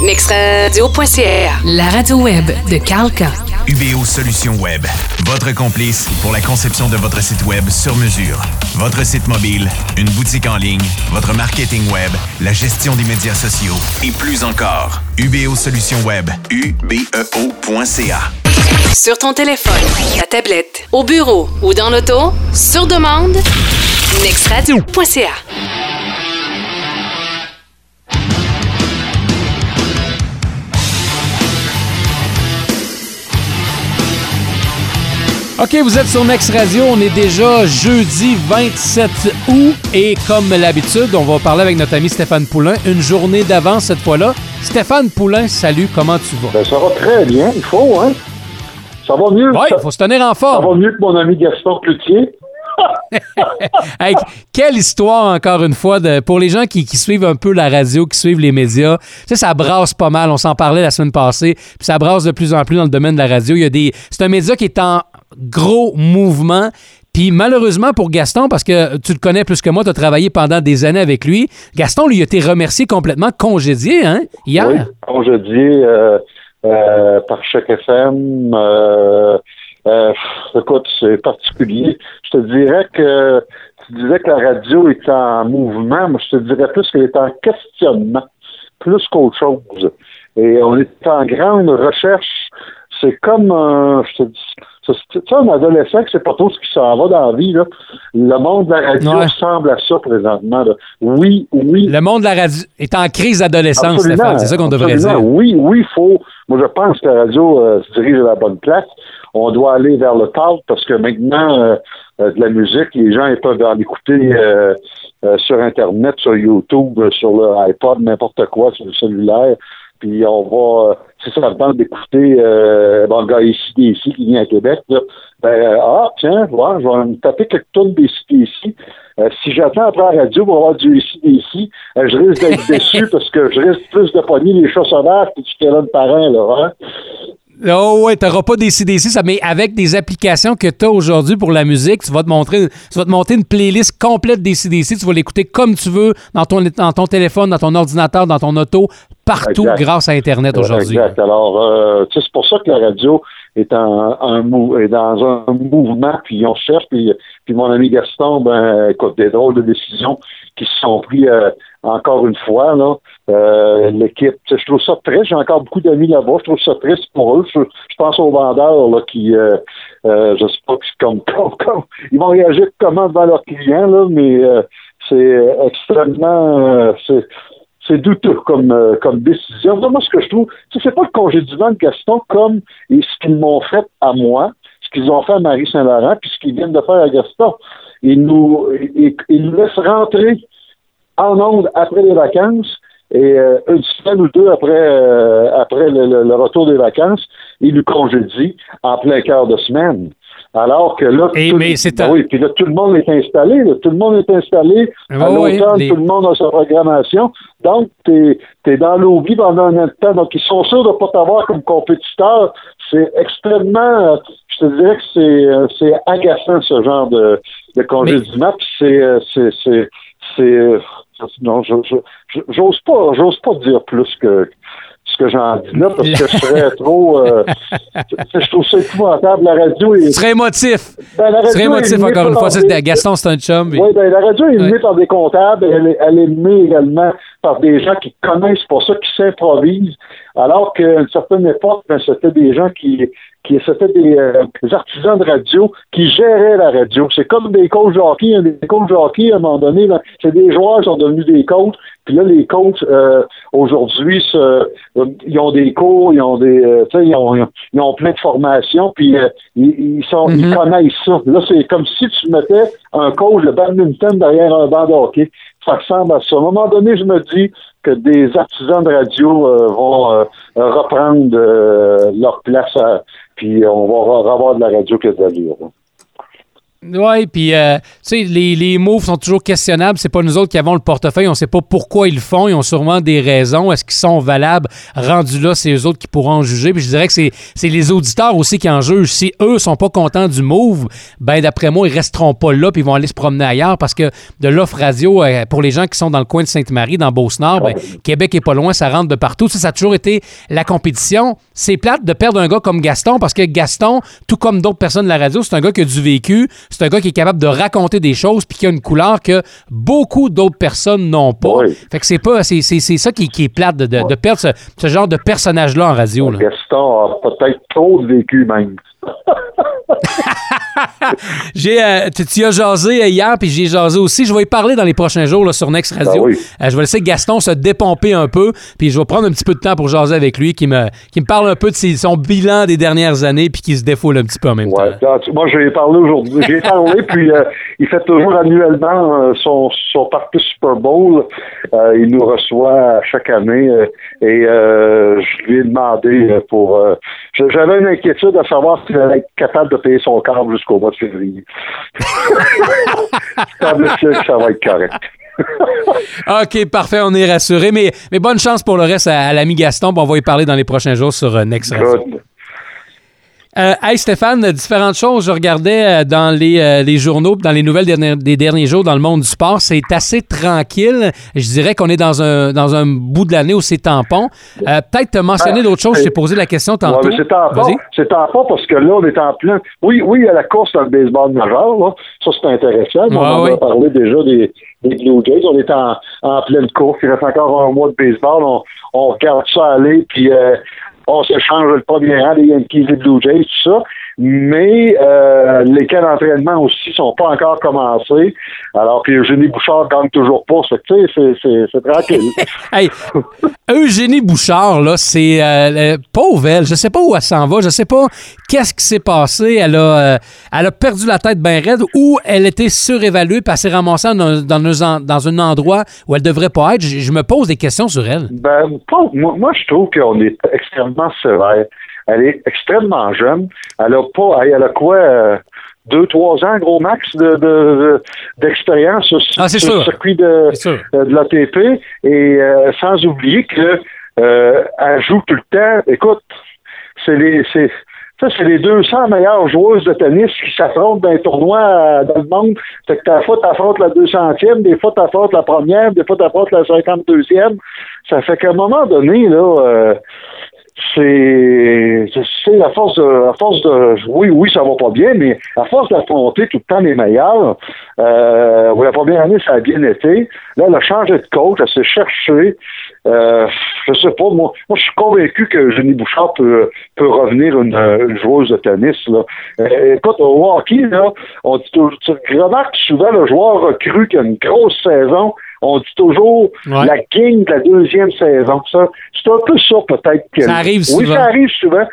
nextradio.ca, la radio web de Carlca. UBO Solutions Web, votre complice pour la conception de votre site web sur mesure. Votre site mobile, une boutique en ligne, votre marketing web, la gestion des médias sociaux et plus encore. UBO Solutions Web, ubeo.ca. Sur ton téléphone, ta tablette, au bureau ou dans l'auto, sur demande, nextradio.ca. OK, vous êtes sur Next Radio. On est déjà jeudi 27 août et comme l'habitude, on va parler avec notre ami Stéphane Poulain une journée d'avance cette fois-là. Stéphane Poulain, salut, comment tu vas? Ben, ça va très bien, il faut, hein? Ça va mieux. Oui, ça, il faut se tenir en ça forme. va mieux que mon ami Gaston Cloutier. Hey, quelle histoire, encore une fois, de, pour les gens qui, qui suivent un peu la radio, qui suivent les médias. Tu sais, ça brasse pas mal. On s'en parlait la semaine passée. Puis ça brasse de plus en plus dans le domaine de la radio. Il y a des, c'est un média qui est en gros mouvement. Puis malheureusement pour Gaston, parce que tu le connais plus que moi, tu as travaillé pendant des années avec lui, Gaston, lui, a été remercié complètement, congédié, hein, hier. Congédié euh, euh, par chaque FM. Euh, euh, écoute, c'est particulier. Je te dirais que tu disais que la radio est en mouvement, mais je te dirais plus qu'elle est en questionnement, plus qu'autre chose. Et on est en grande recherche. C'est comme un, je te dis, tu sais, un adolescent qui sait pas trop ce qui s'en va dans la vie. Là. Le monde de la radio Ouais. ressemble à ça présentement. là. Oui, oui, Le monde de la radio est en crise d'adolescence, Stéphane. C'est ça qu'on devrait dire. Oui, oui, il faut. Moi, je pense que la radio euh, se dirige à la bonne place. On doit aller vers le talk parce que maintenant, euh, euh, de la musique, les gens ils peuvent en écouter euh, euh, sur Internet, sur YouTube, sur le iPod, n'importe quoi, sur le cellulaire. Puis on va, euh, si ça tente d'écouter euh, bon, le gars ici, ici qui vient à Québec, là, ben, euh, ah, tiens, ouais, je vais me taper quelques tonnes des ici. Euh, si j'attends après la radio pour avoir du ici, ici, euh, je risque d'être déçu parce que je risque plus de pogner les chats sauvages que du de parrain, là, hein? Oh ouais, t'auras pas des CDC, ça, mais avec des applications que tu as aujourd'hui pour la musique, tu vas te montrer, tu vas te monter une playlist complète des CDC, tu vas l'écouter comme tu veux, dans ton, dans ton téléphone, dans ton ordinateur, dans ton auto, partout Exact. grâce à Internet aujourd'hui. Exact. Alors, euh, c'est pour ça que la radio est, en, un mou- est dans un mouvement, puis on cherche, puis, puis mon ami Gaston, ben, écoute, des drôles de décisions qui se sont prises euh, encore une fois, là. Euh, L'équipe, je trouve ça triste, j'ai encore beaucoup d'amis là-bas, je trouve ça triste pour eux. Je, pense aux vendeurs, là, qui, euh, euh, je sais pas, comme, comme, comme, ils vont réagir comment devant leurs clients, là, mais euh, c'est extrêmement, euh, c'est, c'est douteux comme, comme décision. Moi, ce que je trouve, c'est pas le congédiement de Gaston comme et ce qu'ils m'ont fait à moi, ce qu'ils ont fait à Marie-Saint-Laurent, puis ce qu'ils viennent de faire à Gaston. Ils nous, ils, ils nous laissent rentrer en onde après les vacances et euh, une semaine ou deux après, euh, après le, le- le retour des vacances, ils nous congédient en plein quart de semaine. Alors que là, Et tout, mais ben un- oui, puis là, tout le monde est installé. là. tout le monde est installé. à oui, les- tout le monde a sa programmation. Donc, tu es, dans l'oubli pendant un temps. Donc, ils sont sûrs de ne pas t'avoir comme compétiteur. C'est extrêmement, euh, je te dirais que c'est, euh, c'est agaçant, ce genre de, de congédiement. Puis c'est, non, je, j'ose pas, j'ose pas dire plus que ce que j'en dis là, parce que je serais trop, euh, je trouve ça épouvantable. La radio est, serais émotif. ben, la radio est émotif encore une fois. Des- Gaston, c'est un chum. puis- oui, ben, la radio est menée Ouais. par des comptables, elle est, elle est menée également par des gens qui connaissent pour ça, qui s'improvisent, alors qu'à une certaine époque, ben, c'était des gens qui, qui c'était des, euh, des artisans de radio qui géraient la radio. C'est comme des coachs de hockey, hein, des coachs de hockey, à un moment donné, là, c'est des joueurs qui sont devenus des coachs, puis là, les coachs, euh, aujourd'hui, euh, ils ont des cours, ils ont des, euh, tu sais, ils ont, ils ont- ils ont plein de formations, puis euh, ils, ils sont, ils Mhm. connaissent ça. Là, c'est comme si tu mettais un coach de badminton derrière un banc de hockey. Ça ressemble à ça. À un moment donné, je me dis que des artisans de radio euh, vont euh, reprendre euh, leur place, à- puis on va avoir de la radio que de. Oui, puis euh, tu sais, les, les moves sont toujours questionnables. C'est pas nous autres qui avons le portefeuille. On sait pas pourquoi ils le font. Ils ont sûrement des raisons. Est-ce qu'ils sont valables? Rendus là, c'est eux autres qui pourront en juger. Puis je dirais que c'est, les auditeurs aussi qui en jugent. Si eux sont pas contents du move, ben d'après moi, ils resteront pas là puis ils vont aller se promener ailleurs parce que de l'offre radio, euh, pour les gens qui sont dans le coin de Sainte-Marie, dans Beauce-Nord, ben, Québec est pas loin, ça rentre de partout. Ça, ça a toujours été la compétition. C'est plate de perdre un gars comme Gaston parce que Gaston, tout comme d'autres personnes de la radio, c'est un gars qui a du vécu c'est un gars qui est capable de raconter des choses puis qui a une couleur que beaucoup d'autres personnes n'ont pas. Fait que c'est pas c'est, ça qui, est plate de, de, perdre ce, genre de personnage-là en radio. Là. Gaston a peut-être trop vécu même. j'ai, euh, tu, as jasé hier, puis j'ai jasé aussi. Je vais y parler dans les prochains jours là, sur Next Radio. Ben euh, je vais laisser Gaston se dépomper un peu, puis je vais prendre un petit peu de temps pour jaser avec lui, qui me, qui me parle un peu de son bilan des dernières années, puis qui se défoule un petit peu en même temps. Moi, je vais parler aujourd'hui. J'ai parlé, puis euh, il fait toujours annuellement son, son parti Super Bowl. il nous reçoit chaque année, et je lui ai demandé pour... J'avais une inquiétude à savoir s'il allait être capable de payer son câble jusqu'au mois de février. que ça va être correct. OK, parfait, on est rassuré. Mais, mais bonne chance pour le reste à, l'ami Gaston. on va y parler dans les prochains jours sur euh, Next Radio. Euh, hey Stéphane, différentes choses. Je regardais euh, dans les, euh, les, journaux, dans les nouvelles des derniers jours dans le monde du sport. C'est assez tranquille. Je dirais qu'on est dans un, dans un bout de l'année où c'est tampon. Peut-être te mentionner d'autres choses. Je t'ai posé la question tantôt. c'est tampon. C'est tampon parce que là, on est en plein. Oui, oui, il y a la course dans le baseball majeur. Là. Ça, c'est intéressant. on en a parlé déjà des, des Blue Jays. On est en, en pleine course. Il reste encore un mois de baseball. On, on regarde ça aller. Puis on se change le premier rang des Yankees et Blue Jays, tout ça mais euh, les cas d'entraînement aussi sont pas encore commencés. Alors que Eugénie Bouchard gagne toujours pas. Tu sais, c'est tranquille. hey, Eugénie Bouchard, là, c'est euh, pauvre elle. Je sais pas où elle s'en va. Je sais pas qu'est-ce qui s'est passé. Elle a, euh, elle a perdu la tête bien raide ou elle était surévaluée puis elle s'est ramassée dans, dans, dans, un endroit où elle devrait pas être. Je, me pose des questions sur elle. Ben, moi, moi je trouve qu'on est extrêmement sévère. Elle est extrêmement jeune. Elle a pas, elle a quoi, euh, deux, trois ans, gros max, de, d'expérience sur, ah, le circuit de, de, l'ATP. Et euh, sans oublier que euh, elle joue tout le temps. Écoute, c'est les, c'est, ça, c'est les 200 meilleures joueuses de tennis qui s'affrontent dans les tournois dans le monde. Fait que des fois, t'affrontes la 200e, des fois, t'affrontes la première, des fois, t'affrontes la 52e. Ça fait qu'à un moment donné, là, c'est c'est à force de à force de oui oui ça va pas bien mais à force d'affronter tout le temps les meilleurs euh, la première année ça a bien été. Là elle a changé de coach elle s'est cherchée. Euh, je sais pas moi moi je suis convaincu que Jenny Bouchard peut peut revenir une, joueuse de tennis là. Euh, écoute au hockey là on dit tu remarques souvent le joueur recru qui a une grosse saison on dit toujours la king de la deuxième saison. Ça, c'est un peu ça peut-être. Que... Ça arrive souvent. Oui, ça arrive souvent.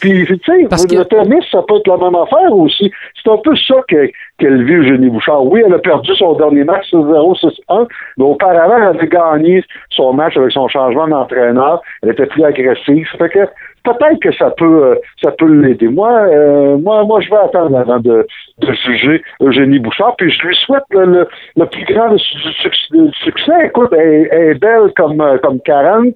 Puis, tu sais, le tennis, ça peut être la même affaire aussi. C'est un peu ça que, qu'elle vit Eugénie Bouchard. Oui, elle a perdu son dernier match 0-6-1, mais auparavant, elle avait gagné son match avec son changement d'entraîneur. Elle était plus agressive. Ça fait que peut-être que ça peut euh, ça peut l'aider. Moi, euh, moi, moi, je vais attendre avant de, de juger Eugénie Bouchard, puis je lui souhaite le, le, plus grand succès. Écoute, elle, est belle comme, euh, comme 40,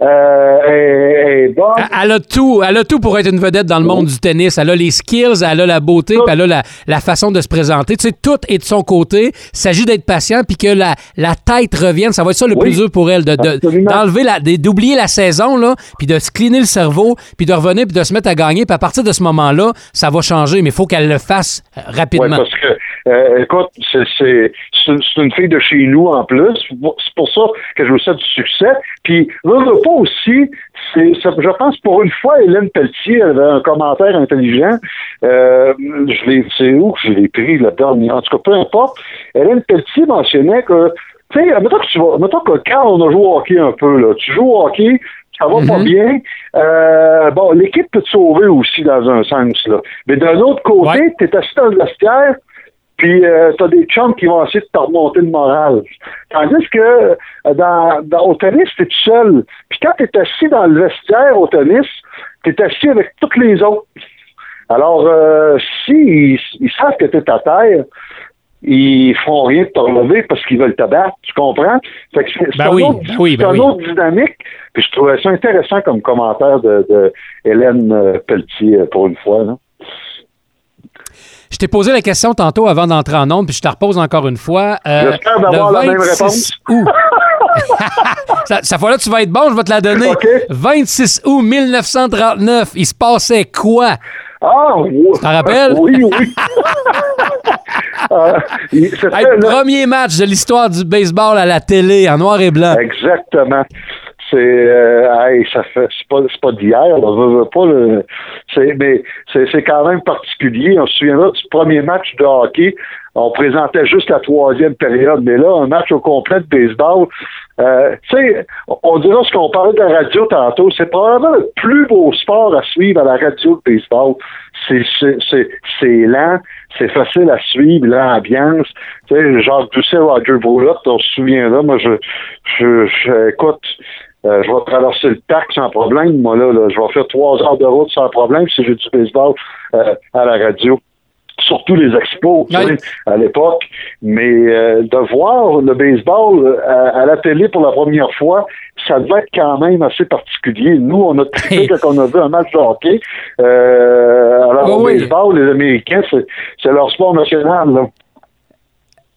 elle, est bonne. Elle a tout, elle a tout pour être une vedette dans le monde du tennis. Elle a les skills, elle a la beauté, puis elle a la, la, façon de se présenter. Tu sais, tout est de son côté. Il s'agit d'être patient, puis que la, la tête revienne. Ça va être ça le plus dur pour elle, d'enlever, de, d'oublier la saison, là, puis de se cleaner le cerveau puis de revenir, puis de se mettre à gagner. Puis à partir de ce moment-là, ça va changer. Mais il faut qu'elle le fasse euh, rapidement. parce que, euh, écoute, c'est une, fille de chez nous en plus. C'est pour ça que je vous souhaite du succès. Puis, le pas aussi, je pense pour une fois, Hélène Pelletier avait un commentaire intelligent. Euh, je l'ai, c'est où que je l'ai pris la dernière? En tout cas, peu importe. Hélène Pelletier mentionnait que tu sais, mettons que tu vas, mettons que quand on a joué au hockey un peu, là, tu joues au hockey, ça va pas mhm. bien. Euh, bon, l'équipe peut te sauver aussi dans un sens, là. Mais d'un autre côté, tu es assis dans le vestiaire, puis euh, tu as des chums qui vont essayer de te remonter le moral. Tandis que euh, dans, au tennis, tu es tout seul. Puis quand tu es assis dans le vestiaire au tennis, tu es assis avec toutes les autres. Alors, euh, s'ils ils savent que tu es à terre, ils font rien de te relever parce qu'ils veulent te battre, tu comprends? Fait que c'est Ben oui, autre, ben oui, ben c'est un oui. autre dynamique. Puis je trouvais ça intéressant comme commentaire de, de Hélène euh, Pelletier euh, pour une fois. Là. Je t'ai posé la question tantôt avant d'entrer en onde, puis je te repose encore une fois. Euh, J'espère d'avoir le la même 26 août. ça, cette fois-là, tu vas être bon, je vais te la donner. OK. 26 août 1939, il se passait quoi? Ah, oui. t'en rappelles? Oui, oui. Euh, Hey, le- premier match de l'histoire du baseball à la télé en noir et blanc. Exactement. C'est euh, hey, ça fait c'est pas c'est pas d'hier, là, veux, veux pas le- c'est mais c'est c'est quand même particulier. On se souviendra du premier match de hockey. On présentait juste la troisième période, mais là, un match au complet de baseball. Euh, tu sais, on dira ce qu'on parlait de la radio tantôt, c'est probablement le plus beau sport à suivre à la radio de baseball. C'est lent, c'est facile à suivre, l'ambiance. Tu sais, genre Doucet, Roger Broulotte, on se souviendra, moi je je, je écoute, euh, je vais traverser le parc sans problème. Moi, là, là, je vais faire trois heures de route sans problème si j'ai du baseball euh, à la radio. Surtout les expos, sais, à l'époque. Mais euh, de voir le baseball euh, à, à la télé pour la première fois, ça devait être quand même assez particulier. Nous, on a trippé quand on a vu un match de hockey. Euh, alors, au oui. baseball, les Américains, c'est c'est leur sport national. Là.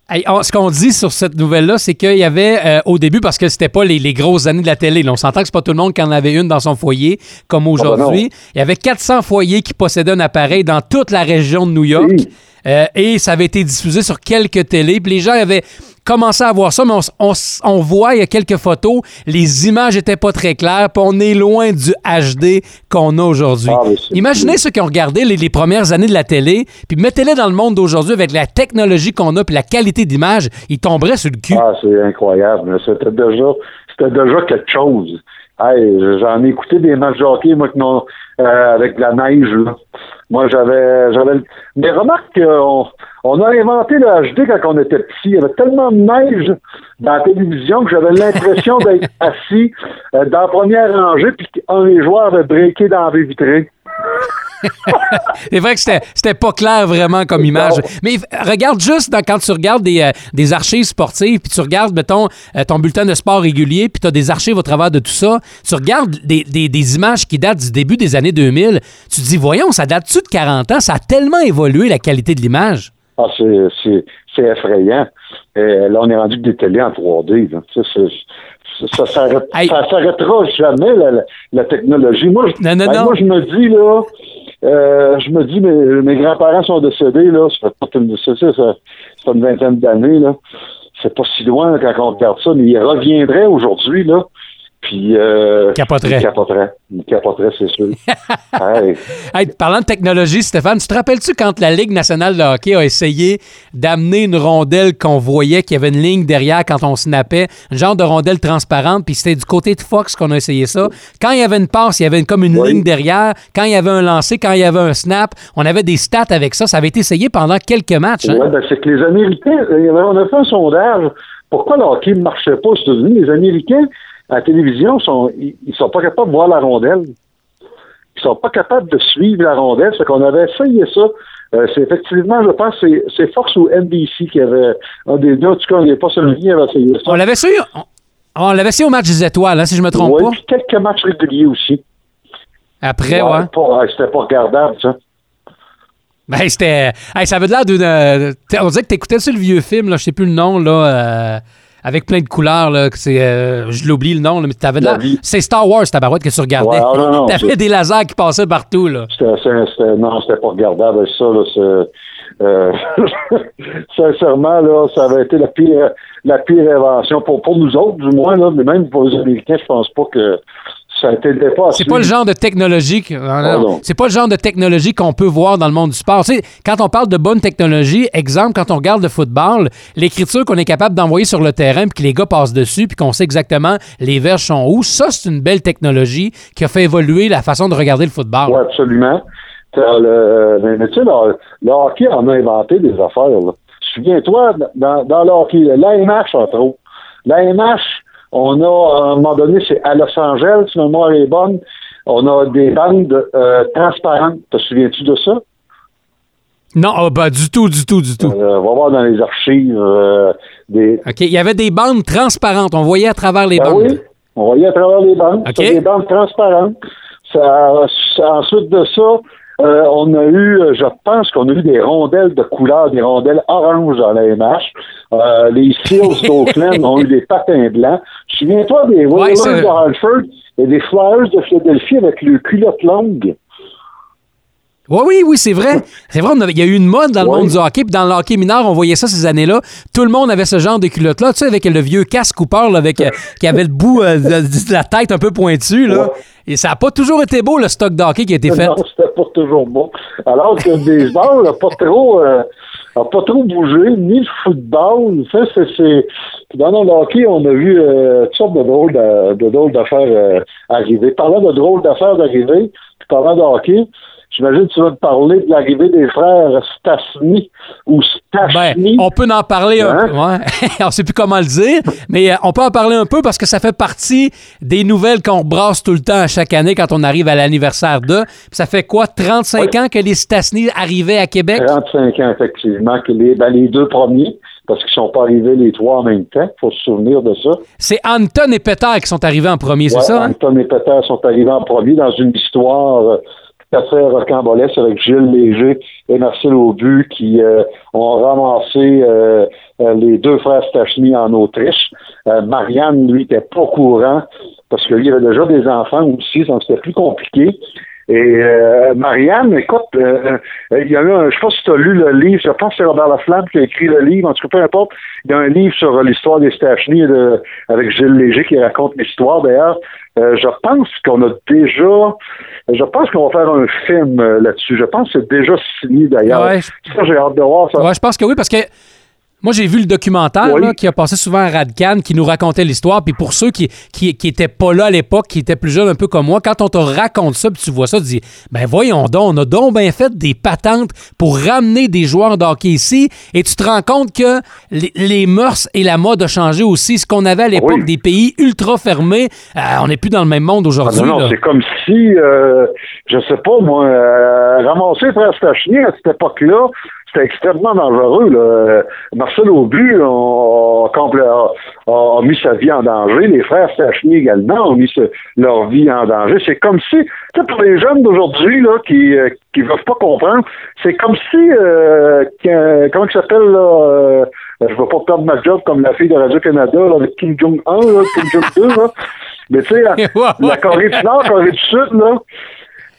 Hey, on- ce qu'on dit sur cette nouvelle-là, c'est qu'il y avait euh, au début, parce que c'était pas les, les grosses années de la télé, là, on s'entend que c'est pas tout le monde qui en avait une dans son foyer, comme aujourd'hui. il y avait 400 foyers qui possédaient un appareil dans toute la région de New York. Oui. Euh, et ça avait été diffusé sur quelques télés. Puis les gens avaient commencé à voir ça, mais on, on voit, il y a quelques photos, les images étaient pas très claires, puis on est loin du HD qu'on a aujourd'hui. Ah, Imaginez ceux qui ont regardé les, les premières années de la télé, puis mettez-les dans le monde d'aujourd'hui avec la technologie qu'on a, puis la qualité d'image, ils tomberaient sur le cul. Ah, c'est incroyable. C'était déjà, c'était déjà quelque chose. Hey, j'en ai écouté des matchs de hockey, moi, que non, euh, avec de la neige, là. Moi, j'avais, j'avais, mais remarque qu'on on a inventé le HD quand on était petit. Il y avait tellement de neige dans la télévision que j'avais l'impression d'être assis euh, dans la première rangée puis qu'un des joueurs avait breaké dans la vitrée. C'est vrai que c'était c'était pas clair vraiment comme image. Mais regarde juste dans- quand tu regardes des, euh, des archives sportives, puis tu regardes, mettons, euh, ton bulletin de sport régulier, puis tu as des archives au travers de tout ça, tu regardes des, des- des images qui datent du début des années 2000, tu te dis, voyons, ça date-tu de 40 ans? Ça a tellement évolué la qualité de l'image. Ah, c'est, c'est, c'est effrayant. Euh, là, on est rendu que des télés en 3D. Là. Ça, ça, Hey. s'arrêtera jamais, la, la, la technologie. Moi, je, Non, non, ben, non. moi, je me dis, là, euh, je me dis, mes, mes grands-parents sont décédés, là, ça fait pas une, ça, ça, une vingtaine d'années, là. C'est pas si loin là, quand on regarde ça, mais ils reviendraient aujourd'hui, là. Puis, euh, Capoterait. Ils capoteraient. Ils capoteraient, c'est sûr. Hey. Hey, parlant de technologie, Stéphane, tu te rappelles-tu quand la Ligue nationale de hockey a essayé d'amener une rondelle qu'on voyait, qu'il y avait une ligne derrière quand on snappait, un genre de rondelle transparente, puis c'était du côté de Fox qu'on a essayé ça? Quand il y avait une passe, il y avait comme une Oui. ligne derrière. Quand il y avait un lancer, quand il y avait un snap, on avait des stats avec ça. Ça avait été essayé pendant quelques matchs. hein? Ouais, ben, c'est que les Américains, il avait- on a fait un sondage. Pourquoi le hockey ne marchait pas aux États-Unis? Les Américains, à la télévision, sont, ils, ils sont pas capables de voir la rondelle. Ils sont pas capables de suivre la rondelle. C'est qu'on avait essayé ça. Euh, c'est effectivement, je pense, c'est, c'est Fox ou NBC qui avait un des deux. En tout cas, on n'est pas celui avait essayé ça. On l'avait su. On, on l'avait su au match des étoiles, hein, si je me trompe Ouais, pas. puis quelques matchs réguliers aussi. Après, ouais. pas- c'était pas regardable, ça. Ben, c'était. hey, ça avait l'air d'une. euh, on dirait que t'écoutais sur le vieux film, là, je sais plus le nom, là, euh, avec plein de couleurs, là, que c'est. euh, je l'oublie le nom, là, mais t'avais La l'air. vie. C'est Star Wars, tabarouette, que tu regardais. Ouais, non, non, t'avais des lasers qui passaient partout, là. C'était, c'était- c'était- non, c'était pas regardable. Ça, là, c'est, euh, sincèrement, là, ça avait été la pire, la pire invention pour, pour nous autres, du moins, là, mais même pour les Américains, je pense pas que ça pas. C'est pas le genre de technologie c'est pas le genre de technologie qu'on peut voir dans le monde du sport. Tu sais, quand on parle de bonne technologie, exemple quand on regarde le football, l'écriture qu'on est capable d'envoyer sur le terrain puis que les gars passent dessus puis qu'on sait exactement les verges sont où, ça c'est une belle technologie qui a fait évoluer la façon de regarder le football. Oui, absolument. Le, mais, mais tu sais, le, le hockey en a inventé des affaires. Souviens-toi, dans, dans le hockey, l'AMH, entre autres. L'AMH, on a, à un moment donné, c'est à Los Angeles, si ma mémoire est bonne, on a des bandes euh, transparentes. Te souviens-tu de ça? Non, oh, bah, du tout, du tout, du tout. Euh, on va voir dans les archives euh, des. OK. Il y avait des bandes transparentes. On voyait à travers les Ben bandes. oui, on voyait à travers les bandes. OK. C'était des bandes transparentes. Ça- ensuite de ça, euh, on a eu, euh, je pense qu'on a eu des rondelles de couleur, des rondelles oranges dans la MH. Euh, les Seals d'Oakland ont eu des patins blancs. Souviens-toi des Whalers c'est- de Hartford et des Flyers de Philadelphie avec le culotte longue. Oui, oui, oui, c'est vrai. C'est vrai, il y a eu une mode dans le Ouais. monde du hockey, puis dans le hockey mineur, on voyait ça ces années-là. Tout le monde avait ce genre de culotte-là, tu sais, avec le vieux casque Cooper, là, avec, euh, qui avait le bout euh, de, de la tête un peu pointu, là. Ouais. Et ça n'a pas toujours été beau, le stock de hockey qui a été fait. Non, toujours bon. Alors que le baseball n'a pas trop, euh, a pas trop bougé, ni le football. Ça, c'est, c'est... Dans le hockey, on a vu euh, toutes sortes de drôles, de, de drôles d'affaires euh, arriver. Parlant de drôles d'affaires d'arriver, parlant de hockey, j'imagine que tu vas te parler de l'arrivée des frères Stasny ou Ben, Stachny. on peut en parler un Hein? peu. Ouais. on sait plus comment le dire, mais euh, on peut en parler un peu parce que ça fait partie des nouvelles qu'on brasse tout le temps à chaque année quand on arrive à l'anniversaire de. Puis Ça fait quoi, 35 ans que les Stasny arrivaient à Québec? 35 ans, effectivement, que les, ben, les deux premiers, parce qu'ils sont pas arrivés les trois en même temps, faut se souvenir de ça. C'est Anton et Peter qui sont arrivés en premier, c'est ça? hein? Anton et Peter sont arrivés en premier dans une histoire fait rocambolesque avec Gilles Léger et Marcel Aubu qui euh, ont ramassé euh, euh, les deux frères Stachny en Autriche. Euh, Marianne, lui, était pas courant parce qu'il y avait déjà des enfants aussi, donc c'était plus compliqué. Et euh, Marianne, écoute, euh, il y a eu un, je sais pas si tu as lu le livre, je pense que c'est Robert Laflamme qui a écrit le livre, en tout cas peu importe, il y a un livre sur l'histoire des Stachny de- avec Gilles Léger qui raconte l'histoire. D'ailleurs, euh, je pense qu'on a déjà, je pense qu'on va faire un film euh, là-dessus. Je pense que c'est déjà signé d'ailleurs. Ouais, Ça, j'ai hâte de voir ça. Ouais, je pense que oui, parce que moi, j'ai vu le documentaire Oui. là, qui a passé souvent à Radcan, qui nous racontait l'histoire. Puis pour ceux qui, qui, qui étaient pas là à l'époque, qui étaient plus jeunes un peu comme moi, quand on te raconte ça, puis tu vois ça, tu dis, ben voyons donc, on a donc bien fait des patentes pour ramener des joueurs de hockey ici. Et tu te rends compte que les, les mœurs et la mode ont changé aussi. Ce qu'on avait à l'époque, Oui. des pays ultra fermés, euh, on n'est plus dans le même monde Ah aujourd'hui. non, non, là. c'est comme si, euh, je sais pas, moi, euh, ramasser Frère à cette époque-là, c'était extrêmement dangereux. Là. Marcel Aubu a, a- mis sa vie en danger. Les frères Stachny également ont mis ce- leur vie en danger. C'est comme si, tu sais, pour les jeunes d'aujourd'hui là, qui euh, qui veulent pas comprendre, c'est comme si, euh, comment il s'appelle, là, euh, je vais pas perdre ma job comme la fille de Radio-Canada, là, avec Kim Jong-un, là, Kim Jong-2, là. Mais tu sais, la, la Corée du Nord, Corée du Sud, là,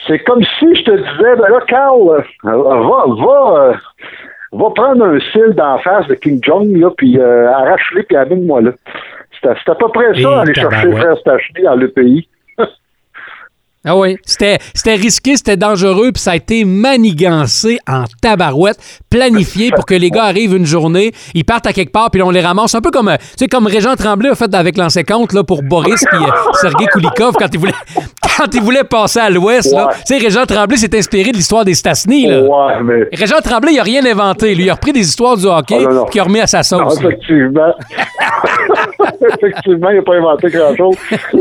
c'est comme si je te disais, ben là, Carl, euh, va, va, euh, va prendre un cil d'en face de King Jong, là, puis euh, arrache-le, puis amène-moi là. C'était c'est à peu près Et ça, aller chercher tabarouette. Frère Stachny dans le pays. Ah oui, c'était c'était risqué, c'était dangereux, puis ça a été manigancé en tabarouette, planifié pour que les gars arrivent une journée, ils partent à quelque part, puis on les ramasse. Un peu comme, tu sais, comme Régent Tremblay a fait avec l'ancien compte là, pour Boris puis euh, Sergei Koulikov quand il voulait, quand il voulait passer à l'Ouest. là. Ouais. Tu sais, Régent Tremblay s'est inspiré de l'histoire des Stasny. Là. Ouais, mais. Régent Tremblay, il a rien inventé. Lui, il a repris des histoires du hockey, non. puis il a remis à sa Non, sauce. effectivement. effectivement, il n'a pas inventé grand-chose.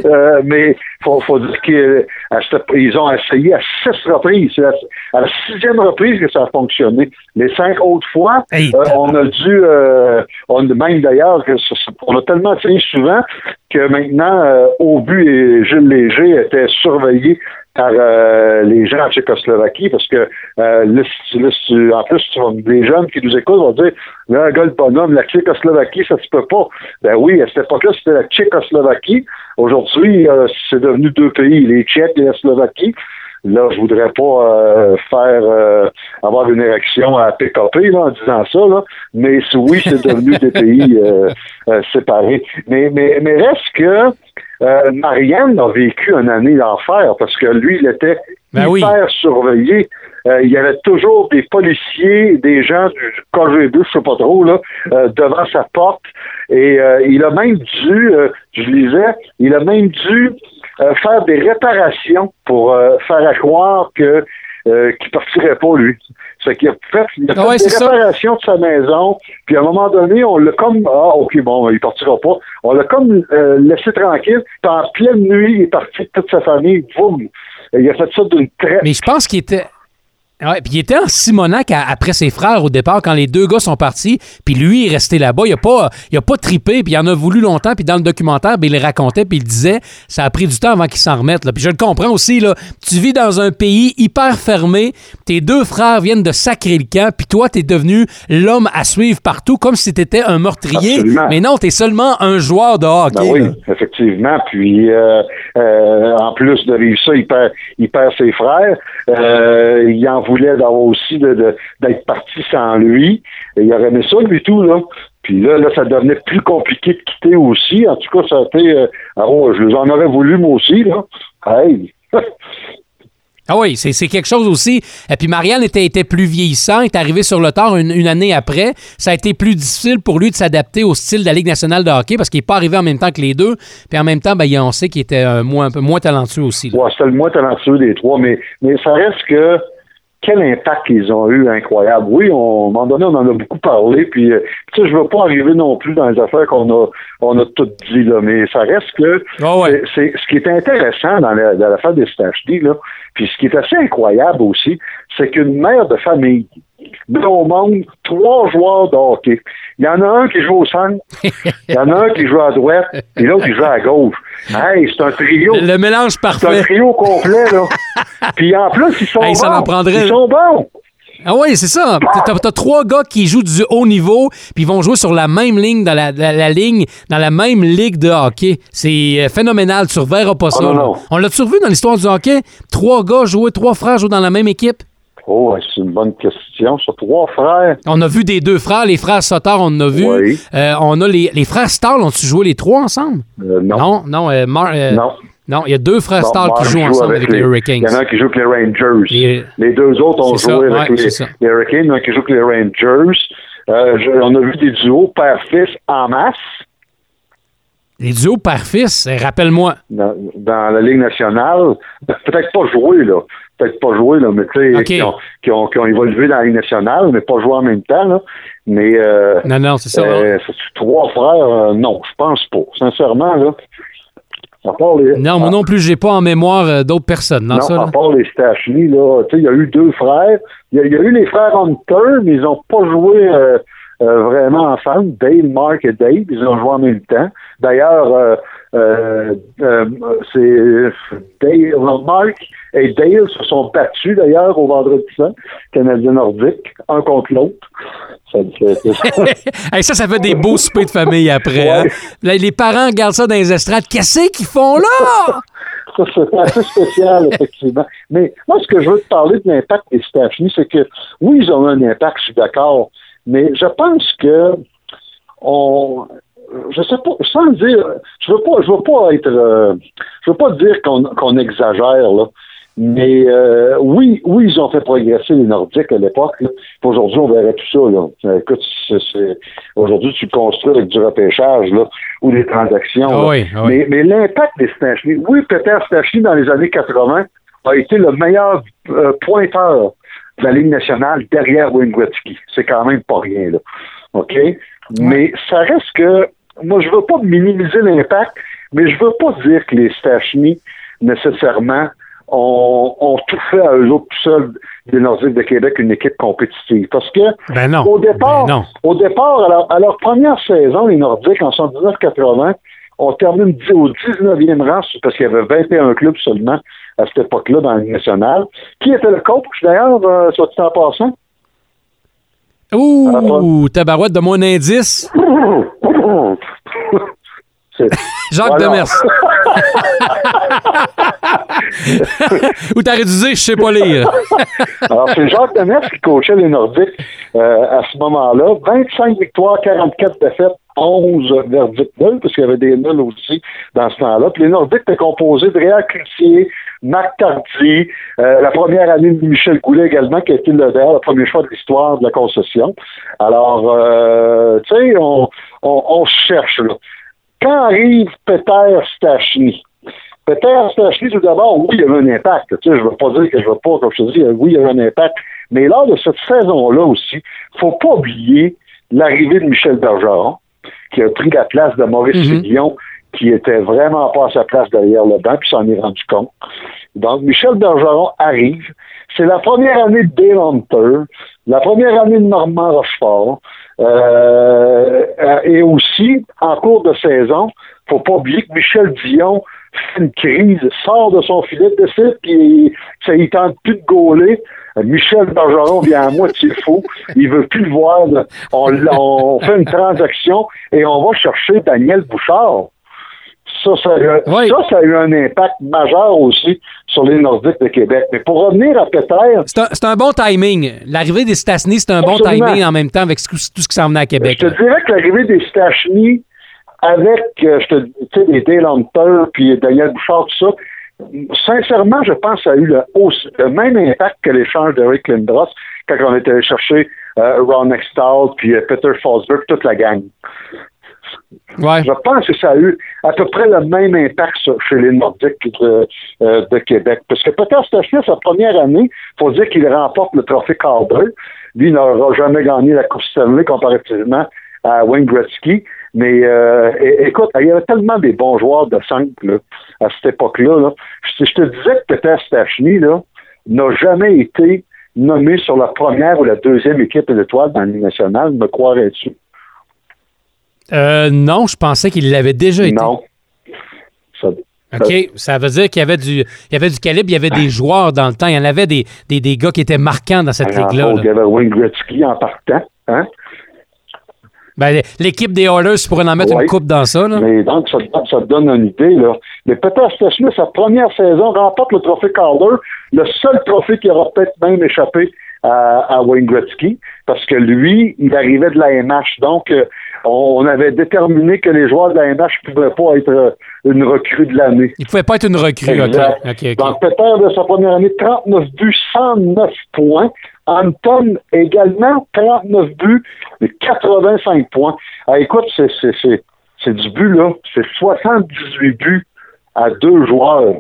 Euh, mais faut, faut dire qu'ils ont essayé à six reprises. C'est à, la sixième reprise que ça a fonctionné. Les cinq autres fois, Hey, euh, on a dû, euh, on même d'ailleurs, on a tellement essayé souvent que maintenant, Aubu et Gilles Léger étaient surveillés par euh, les gens en Tchécoslovaquie parce que euh, en plus, les jeunes qui nous écoutent vont dire là, un gars le bonhomme, la Tchécoslovaquie, ça se peut pas. Ben oui, à cette époque-là, c'était la Tchécoslovaquie. Aujourd'hui, euh, c'est devenu deux pays, les Tchèques et la Slovaquie. Là, je voudrais pas euh, faire euh, avoir une érection à PKP là, en disant ça, là. mais oui, c'est devenu des pays séparés. Mais, mais, mais reste que euh, Marianne a vécu une année d'enfer parce que lui, il était Ben oui. hyper surveillé. Euh, il y avait toujours des policiers, des gens du KGB, je sais pas trop, là, euh, devant sa porte. Et euh, il a même dû, euh, je lisais, il a même dû faire des réparations pour faire à croire que euh, qu'il partirait pas, lui. C'est qu'il a fait, il a fait Ah ouais, des ça. réparations de sa maison, puis à un moment donné, on l'a comme Ah, ok, bon, il partira pas. On l'a comme euh, laissé tranquille, puis en pleine nuit, il est parti toute sa famille, boum. il a fait ça d'une très... Mais je pense qu'il était. Ouais, puis il était en Simonac à- après ses frères au départ quand les deux gars sont partis, puis lui est resté là-bas, il a pas il a pas tripé, puis il en a voulu longtemps, puis dans le documentaire, ben, il le racontait, puis il disait ça a pris du temps avant qu'il s'en remette là. Puis je le comprends aussi là, tu vis dans un pays hyper fermé, tes deux frères viennent de sacrer le camp, puis toi t'es devenu l'homme à suivre partout comme si t'étais un meurtrier, Absolument. mais non, t'es seulement un joueur de hockey. Ben oui. Puis euh, euh, en plus de vivre ça, il perd, ses frères. Euh, il en voulait d'avoir aussi d'être parti sans lui. Il aurait aimé ça, lui tout, là. Puis là, là, ça devenait plus compliqué de quitter aussi. En tout cas, ça a été. ouais, je les en aurais voulu, moi aussi, là. Hey! Ah oui, c'est quelque chose aussi. Et puis Marianne était, plus vieillissant, est arrivé sur le tard une, année après. Ça a été plus difficile pour lui de s'adapter au style de la Ligue nationale de hockey parce qu'il n'est pas arrivé en même temps que les deux. Puis en même temps, ben, on sait qu'il était euh, moins, moins talentueux aussi. Ouais, c'était le moins talentueux des trois, mais ça reste que quel impact ils ont eu incroyable. Oui, on, à un moment donné, on en a beaucoup parlé, puis euh, tu sais, je veux pas arriver non plus dans les affaires qu'on a on a toutes dit, là, mais ça reste que Ah ouais. c'est ce qui est intéressant dans la- dans l'affaire des Stachny, là, puis ce qui est assez incroyable aussi, c'est qu'une mère de famille au monde trois joueurs de hockey. Il y en a un qui joue au centre, il y en a un qui joue à droite, et l'autre qui joue à gauche. Hey, c'est un trio. Le, le mélange C'est un parfait. trio complet, là. Puis en plus, ils sont Hey, bons. ça prendrait. Ils sont bons. Ah oui, c'est ça. T'as as trois gars qui jouent du haut niveau, puis ils vont jouer sur la même ligne, dans la, la- la ligne, dans la même ligue de hockey. C'est euh, phénoménal. Tu reverras pas ça. non, là. non. On l'a-tu revu dans l'histoire du hockey? Trois gars jouer, trois frères jouer dans la même équipe? Oh, c'est une bonne question. Sur trois frères. On a vu des deux frères, les frères Sotter, on en a vu. Oui. Euh, on a les, les frères Stahl, ont-tu joué les trois ensemble? Euh, non. Non, non, euh, Mar- Non. non, il y a deux frères Bon, Stahl qui jouent joue ensemble avec, les Hurricanes. Il y en a un qui joue avec les Rangers. Les- Les, deux autres ont joué ça, avec ouais, les, Hurricanes. Il y en a un qui joue avec les Rangers. Je- on a vu des duos père-fils en masse Les duos père-fils, euh, rappelle-moi. dans, dans la Ligue nationale. Peut-être pas joué, là. Peut-être pas joué, là, mais tu sais, qui, ont, qui, ont, qui ont évolué dans la Ligue nationale, mais pas joué en même temps, là. Mais euh, Non, non, c'est ça. Euh, trois frères, euh, non, je pense pas. Sincèrement, là. À part les, non, moi non plus, j'ai pas en mémoire euh, d'autres personnes non, ça. à là. part les Stachny, là, tu sais, il y a eu deux frères. Il y, y a eu les frères Hunter, mais ils ont pas joué euh, euh, vraiment ensemble. Dale, Mark et Dave, ils ont joué en même temps. D'ailleurs, euh, euh, euh, c'est Dale, Mark et Dale se sont battus d'ailleurs au vendredi saint, Canadien nordique, un contre l'autre. Ça, Hey, ça, ça fait des beaux soupers de famille après. Hein. Les parents regardent ça dans les estrades. Qu'est-ce qu'ils font là? Ça, c'est assez spécial, effectivement. Mais moi, ce que je veux te parler de l'impact des Stachny, c'est que oui, ils ont un impact, je suis d'accord, mais je pense que on je sais pas, sans dire, je veux pas, je veux pas être, euh, je veux pas dire qu'on qu'on exagère là, mais euh, oui, oui, ils ont fait progresser les Nordiques à l'époque. Aujourd'hui, on verrait tout ça. Là. Euh, Écoute, c'est- c'est- aujourd'hui, tu construis avec du repêchage là, ou des transactions. Ah oui, ah oui. Mais, mais l'impact des Stachny, oui, Peter Stachny, dans les années 80, a été le meilleur euh, pointeur de la Ligue nationale derrière Wayne Gretzky. C'est quand même pas rien, là. OK? Mais ça reste que, moi, je veux pas minimiser l'impact, mais je veux pas dire que les Stachny, nécessairement, ont, ont tout fait à eux autres tout seuls des Nordiques de Québec une équipe compétitive. Parce que, Ben non. au départ, Ben non. au départ, à leur, à leur première saison, les Nordiques, en 79-80, on termine au 19e rang, parce qu'il y avait 21 clubs seulement à cette époque-là dans la Ligue nationale. Qui était le coach, d'ailleurs, euh, soit dit en passant? Ouh, tabarouette, de un indice. Jacques Voilà. Demers. Ou t'aurais dû dire, je sais pas lire. Alors, c'est Jacques Demers qui coachait les Nordiques euh, à ce moment-là. 25 victoires, 44 défaites, 11 verdicts nuls, parce qu'il y avait des nuls aussi dans ce temps-là. Puis les Nordiques étaient composés de Réal Cloutier, Marc Tardy, euh, la première année de Michel Goulet également, qui a été le, d'ailleurs, le premier choix de l'histoire de la concession. Alors, euh, tu sais, on, on, on cherche, là. Quand arrive Peter Stachny, Peter Stachny, tout d'abord, oui, il y a eu un impact. Tu sais, je ne veux pas dire que je ne veux pas, comme je te dis, oui, il y a eu un impact. Mais lors de cette saison-là aussi, faut pas oublier l'arrivée de Michel Bergeron, qui a pris la place de Maurice Mhm. Fillon, qui était vraiment pas à sa place derrière le banc, puis s'en est rendu compte. Donc, Michel Bergeron arrive. C'est la première année de Dale Hunter, la première année de Normand Rochefort. Euh, et aussi, en cours de saison, faut pas oublier que Michel Dion fait une crise, sort de son filet de décide, puis ça il tente plus de gauler. Michel Bergeron vient à moitié fou. Il veut plus le voir. On fait une transaction et on va chercher Daniel Bouchard. Ça ça, ça, a eu un impact majeur aussi sur les Nordiques de Québec. Mais pour revenir à Peter... C'est un, bon timing. L'arrivée des Stachny, c'est un bon timing en même temps avec tout ce qui s'en venait à Québec. Je te dirais que l'arrivée des Stachny, avec, euh, je te sais, les Dale Hunter, puis Daniel Bouchard, tout ça, sincèrement, je pense que ça a eu le, le même impact que l'échange de Rick Lindros quand on était allé chercher euh, Ron Extall, puis euh, Peter Fosberg, toute la gang. Je pense que ça a eu à peu près le même impact chez les Nordiques de, euh, Québec. Parce que Peter Stachny, sa première année, il faut dire qu'il remporte le trophée Calder. Lui, n'aura jamais gagné la Coupe Stanley comparativement à Wayne Gretzky. Mais euh, écoute, il y avait tellement des bons joueurs de 5 à cette époque-là. Je, te disais que Peter Stachny n'a jamais été nommé sur la première ou la deuxième équipe de l'étoile dans l'Union nationale, me croirais-tu? Euh, non, je pensais qu'il l'avait déjà été. Non. OK, ça veut dire qu'il y avait du il y avait du calibre, il y avait des joueurs dans le temps, il y en avait des, des, des gars qui étaient marquants dans cette ligue-là. Il y avait Wayne Gretzky en partant, hein? Ben, l'équipe des Oilers pourrait en mettre une coupe dans ça. Là. Mais donc, ça, ça te donne une idée. Là. Mais Peter Stachny, sa première saison, remporte le trophée Calder, le seul trophée qui aura peut-être même échappé à, Wayne Gretzky, parce que lui, il arrivait de la MH. Donc, euh, on, avait déterminé que les joueurs de la MH ne pouvaient pas être euh, une recrue de l'année. Il ne pouvait pas être une recrue. Okay. Donc, Peter, de sa première année, 39 buts, 109 points. Anton également 39 buts et 85 points. Ah, écoute, c'est du but, là. C'est 78 buts à deux joueurs.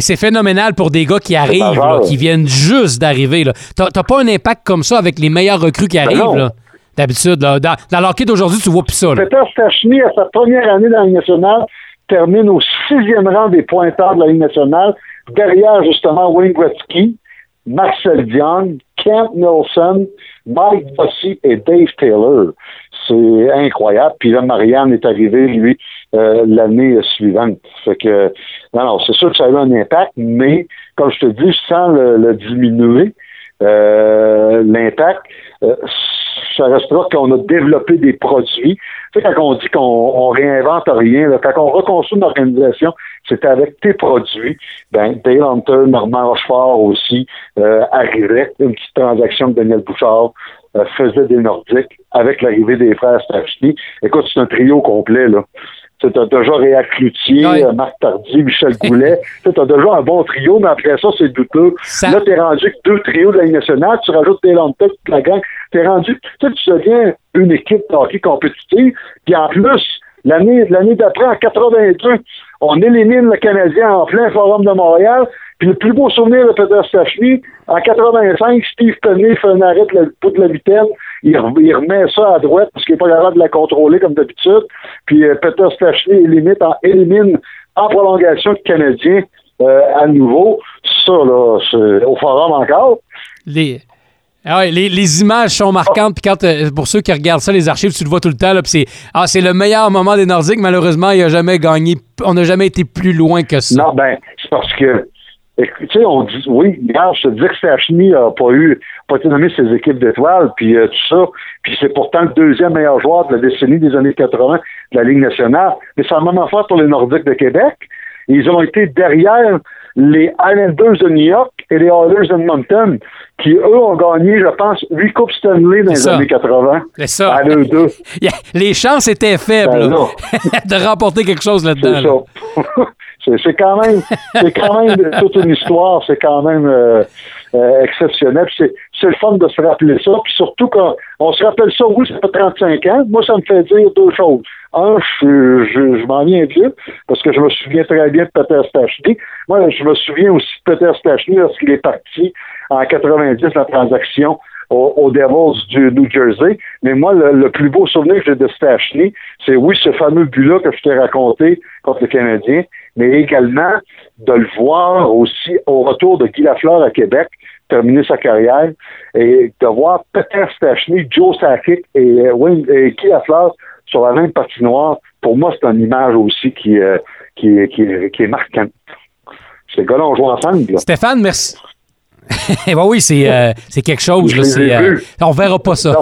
C'est phénoménal pour des gars qui arrivent, qui viennent juste d'arriver. Tu n'as pas un impact comme ça avec les meilleurs recrues qui ben arrivent. D'habitude, dans, dans l'hockey d'aujourd'hui, tu vois plus ça. Peter Stachny, à sa première année dans la Ligue nationale, termine au sixième rang des pointeurs de la Ligue nationale, derrière justement Wayne Gretzky, Marcel Dion, Kent Nelson, Mike Bossy et Dave Taylor. C'est incroyable. Puis là, Marianne est arrivé, lui, euh, l'année suivante. Fait que, non, c'est sûr que ça a eu un impact, mais, comme je te dis, sans le, diminuer, euh, l'impact, euh, ça restera qu'on a développé des produits. Tu sais, quand on dit qu'on réinvente rien, quand on reconstruit une organisation, c'est avec tes produits. Ben, Dale Hunter, Normand Rochefort aussi euh, arrivait, une petite transaction de Daniel Bouchard, euh, faisait des Nordiques avec l'arrivée des frères Stachny. Écoute, c'est un trio complet, là. Tu as déjà Réa Cloutier, euh, Marc Tardy, Michel Goulet. tu as déjà un bon trio, mais après ça, c'est douteux. Là, tu es rendu que deux trios de la nationale, tu rajoutes des Hunter, toute la gang. Tu es rendu, tu tu deviens une équipe de hockey compétitive, puis en plus, L'année, l'année d'après, en 82, on élimine le Canadien en plein Forum de Montréal. Puis le plus beau souvenir de Peter Stachny, en 85, Steve Penny fait un arrêt de la, de la vitesse. Il, remet ça à droite parce qu'il n'est pas capable de la contrôler comme d'habitude. Puis euh, Peter Stachny élimine en, élimine en prolongation le Canadien euh, à nouveau. Ça, là, c'est au Forum encore. Les, ah les, images sont marquantes. Puis quand, euh, pour ceux qui regardent ça, les archives, tu le vois tout le temps. c'est, ah, c'est le meilleur moment des Nordiques. Malheureusement, il a jamais gagné. On n'a jamais été plus loin que ça. Non, ben, c'est parce que, tu sais, on dit, oui, regarde, je te dis que Stachny n'a pas eu, pas été nommé ses équipes d'étoiles, puis euh, tout ça. Puis c'est pourtant le deuxième meilleur joueur de la décennie des années 80 de la Ligue nationale. Mais c'est la même affaire pour les Nordiques de Québec. Ils ont été derrière les Islanders de New York et les Oilers de Mountain, qui, eux, ont gagné, je pense, huit Coupes Stanley dans les années 80. C'est ça. À eux deux. les chances étaient faibles ben de remporter quelque chose là-dedans. C'est quand même, c'est quand même toute une histoire, c'est quand même euh, euh, exceptionnel. C'est le fun de se rappeler ça. Puis surtout quand on se rappelle ça, oui, ça fait 35 ans. Moi, ça me fait dire deux choses. Un, je, je, m'en viens vieux, parce que je me souviens très bien de Peter Stachny. Moi, je me souviens aussi de Peter Stachny lorsqu'il est parti en 90, la transaction aux, Devils du New Jersey. Mais moi, le, plus beau souvenir que j'ai de Stachny, c'est oui, ce fameux but-là que je t'ai raconté contre le Canadien, mais également de le voir aussi au retour de Guy Lafleur à Québec, terminer sa carrière, et de voir Peter Stachny, Joe Sakic et, euh, et Guy Lafleur sur la même patinoire, pour moi, c'est une image aussi qui, euh, qui, qui, qui est marquante. Ces gars-là ont joué ensemble. Stéphane, merci. Bah oui, c'est euh, c'est quelque chose. Là, euh, on verra pas ça.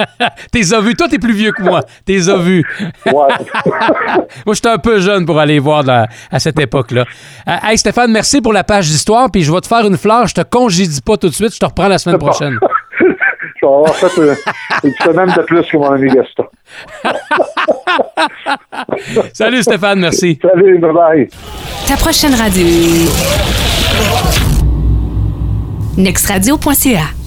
t'es as vu. Toi, t'es plus vieux que moi. T'es as vu. Moi, j'étais un peu jeune pour aller voir dans- à cette époque-là. Euh, hey, Stéphane, merci pour la page d'histoire. Puis je vais te faire une fleur. Je te congédie pas tout de suite. Je te reprends la semaine prochaine. Je vais avoir fait une, une semaine de plus que mon ami Gaston. Salut, Stéphane. Merci. Salut, bye bye. Ta prochaine radio. Nextradio.ca